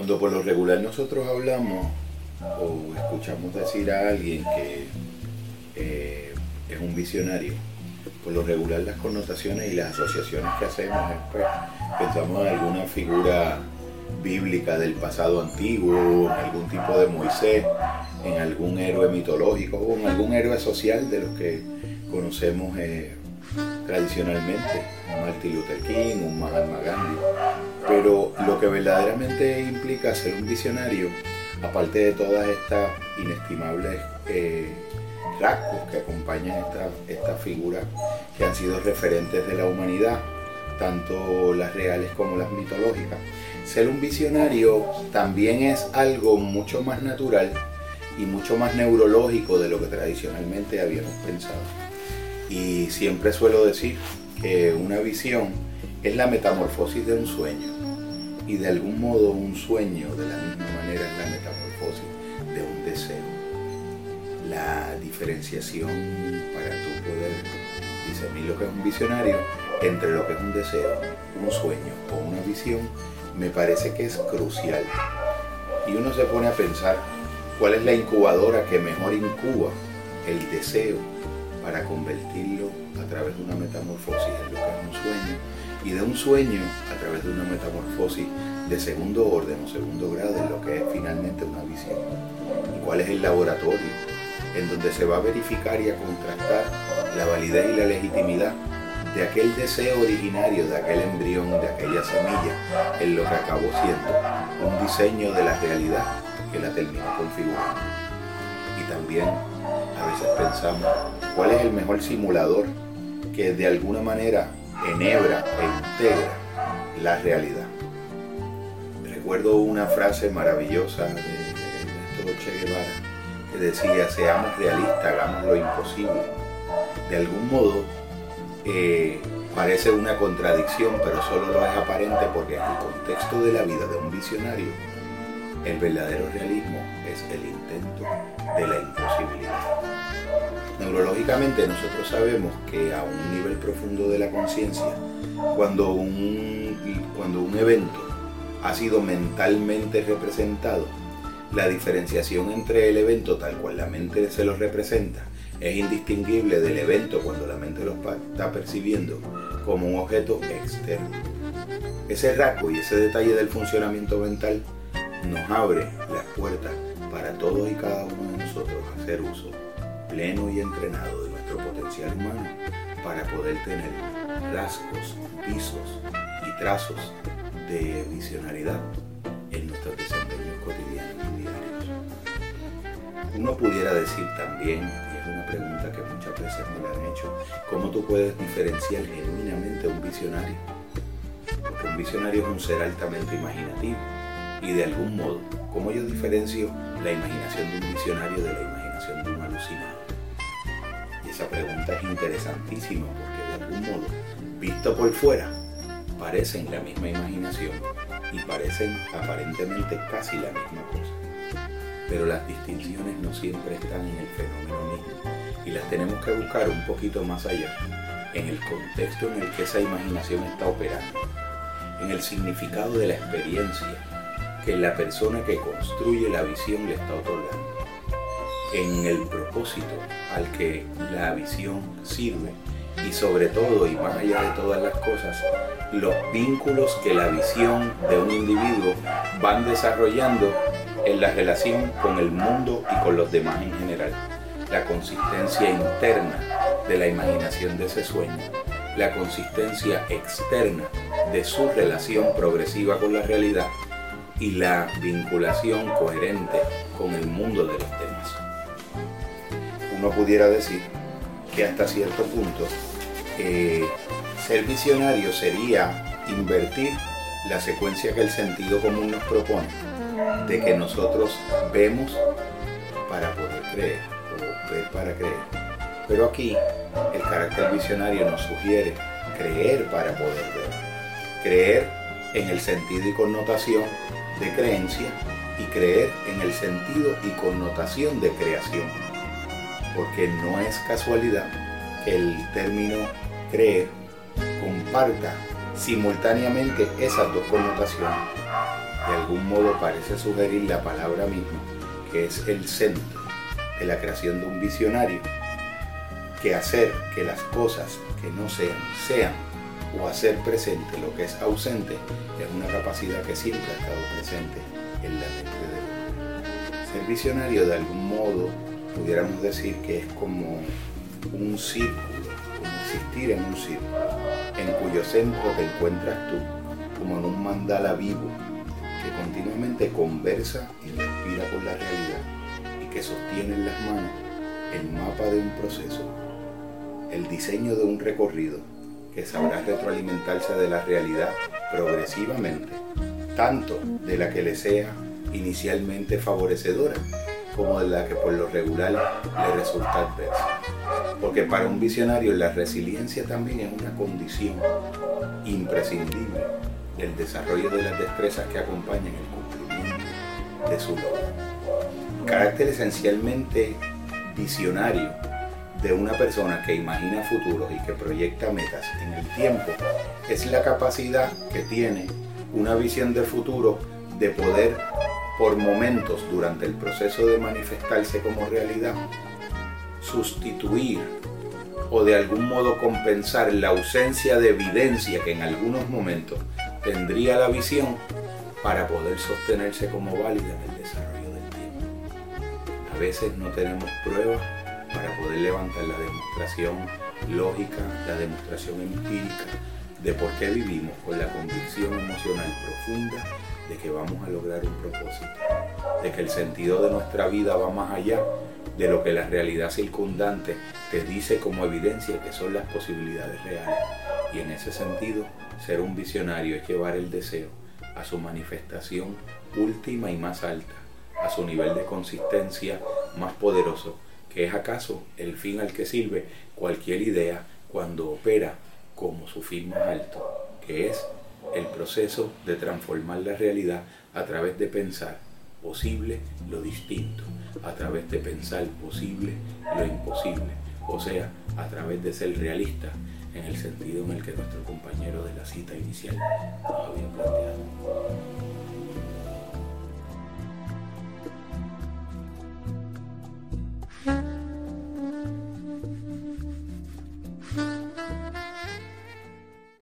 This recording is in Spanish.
Cuando por lo regular nosotros hablamos o escuchamos decir a alguien que eh, es un visionario, por lo regular las connotaciones y las asociaciones que hacemos es pues, pensamos en alguna figura bíblica del pasado antiguo, en algún tipo de Moisés, en algún héroe mitológico o en algún héroe social de los que conocemos eh, tradicionalmente, un Martin Luther King, un Mahatma Gandhi. Pero lo que verdaderamente implica ser un visionario, aparte de todas estas inestimables eh, rasgos que acompañan estas figuras que han sido referentes de la humanidad, tanto las reales como las mitológicas, ser un visionario también es algo mucho más natural y mucho más neurológico de lo que tradicionalmente habíamos pensado. Y siempre suelo decir que una visión es la metamorfosis de un sueño. Y de algún modo un sueño de la misma manera es la metamorfosis de un deseo. La diferenciación para tu poder discernir lo que es un visionario entre lo que es un deseo, un sueño o una visión me parece que es crucial. Y uno se pone a pensar cuál es la incubadora que mejor incuba el deseo para convertirlo a través de una metamorfosis en lo que es un sueño y de un sueño a través de una metamorfosis de segundo orden o segundo grado en lo que es finalmente una visión. ¿Y cuál es el laboratorio en donde se va a verificar y a contrastar la validez y la legitimidad de aquel deseo originario, de aquel embrión, de aquella semilla, en lo que acabó siendo un diseño de la realidad que la terminó configurando. Y también a veces pensamos cuál es el mejor simulador que de alguna manera enhebra e integra la realidad. Recuerdo una frase maravillosa de Ernesto Che Guevara que decía, seamos realistas, hagamos lo imposible. De algún modo, eh, parece una contradicción, pero solo lo es aparente porque en el contexto de la vida de un visionario, el verdadero realismo es el intento de la imposibilidad. Neurológicamente nosotros sabemos que a un nivel profundo de la conciencia, cuando un, cuando un evento ha sido mentalmente representado, la diferenciación entre el evento tal cual la mente se lo representa es indistinguible del evento cuando la mente lo está percibiendo como un objeto externo. Ese rasgo y ese detalle del funcionamiento mental nos abre las puertas para todos y cada uno de nosotros hacer uso pleno y entrenado de nuestro potencial humano para poder tener rasgos, pisos y trazos de visionariedad en nuestros desempeños cotidianos y diarios. Uno pudiera decir también una pregunta que muchas veces me la han hecho. ¿Cómo tú puedes diferenciar genuinamente a un visionario? Porque un visionario es un ser altamente imaginativo. Y de algún modo, ¿cómo yo diferencio la imaginación de un visionario de la imaginación de un alucinado? Esa pregunta es interesantísima porque de algún modo, visto por fuera, parecen la misma imaginación y parecen aparentemente casi la misma cosa. Pero las distinciones no siempre están en el fenómeno mismo y las tenemos que buscar un poquito más allá, en el contexto en el que esa imaginación está operando, en el significado de la experiencia que la persona que construye la visión le está otorgando, en el propósito al que la visión sirve y sobre todo y más allá de todas las cosas, los vínculos que la visión de un individuo van desarrollando en la relación con el mundo y con los demás en general, la consistencia interna de la imaginación de ese sueño, la consistencia externa de su relación progresiva con la realidad y la vinculación coherente con el mundo de los demás. Uno pudiera decir que hasta cierto punto eh, ser visionario sería invertir la secuencia que el sentido común nos propone de que nosotros vemos para poder creer o ver para creer. Pero aquí el carácter visionario nos sugiere creer para poder ver. Creer en el sentido y connotación de creencia y creer en el sentido y connotación de creación. Porque no es casualidad que el término creer comparta simultáneamente esas dos connotaciones de algún modo parece sugerir la palabra misma, que es el centro de la creación de un visionario, que hacer que las cosas que no sean, sean, o hacer presente lo que es ausente, es una capacidad que siempre ha estado presente en la mente de uno. Ser visionario de algún modo, pudiéramos decir que es como un círculo, como existir en un círculo, en cuyo centro te encuentras tú, como en un mandala vivo, que continuamente conversa y respira con la realidad y que sostiene en las manos el mapa de un proceso, el diseño de un recorrido que sabrá retroalimentarse de la realidad progresivamente, tanto de la que le sea inicialmente favorecedora como la que por lo regular le resulta adversa. Porque para un visionario la resiliencia también es una condición imprescindible del desarrollo de las destrezas que acompañan el cumplimiento de su logro. Carácter esencialmente visionario de una persona que imagina futuros y que proyecta metas en el tiempo es la capacidad que tiene una visión de futuro de poder por momentos durante el proceso de manifestarse como realidad sustituir o de algún modo compensar la ausencia de evidencia que en algunos momentos tendría la visión para poder sostenerse como válida en el desarrollo del tiempo. A veces no tenemos pruebas para poder levantar la demostración lógica, la demostración empírica de por qué vivimos con la convicción emocional profunda de que vamos a lograr un propósito, de que el sentido de nuestra vida va más allá de lo que la realidad circundante te dice como evidencia que son las posibilidades reales. Y en ese sentido, ser un visionario es llevar el deseo a su manifestación última y más alta, a su nivel de consistencia más poderoso que es acaso el fin al que sirve cualquier idea cuando opera como su fin más alto, que es el proceso de transformar la realidad a través de pensar posible lo distinto, a través de pensar posible lo imposible, o sea, a través de ser realista en el sentido en el que nuestro compañero de la cita inicial nos había planteado.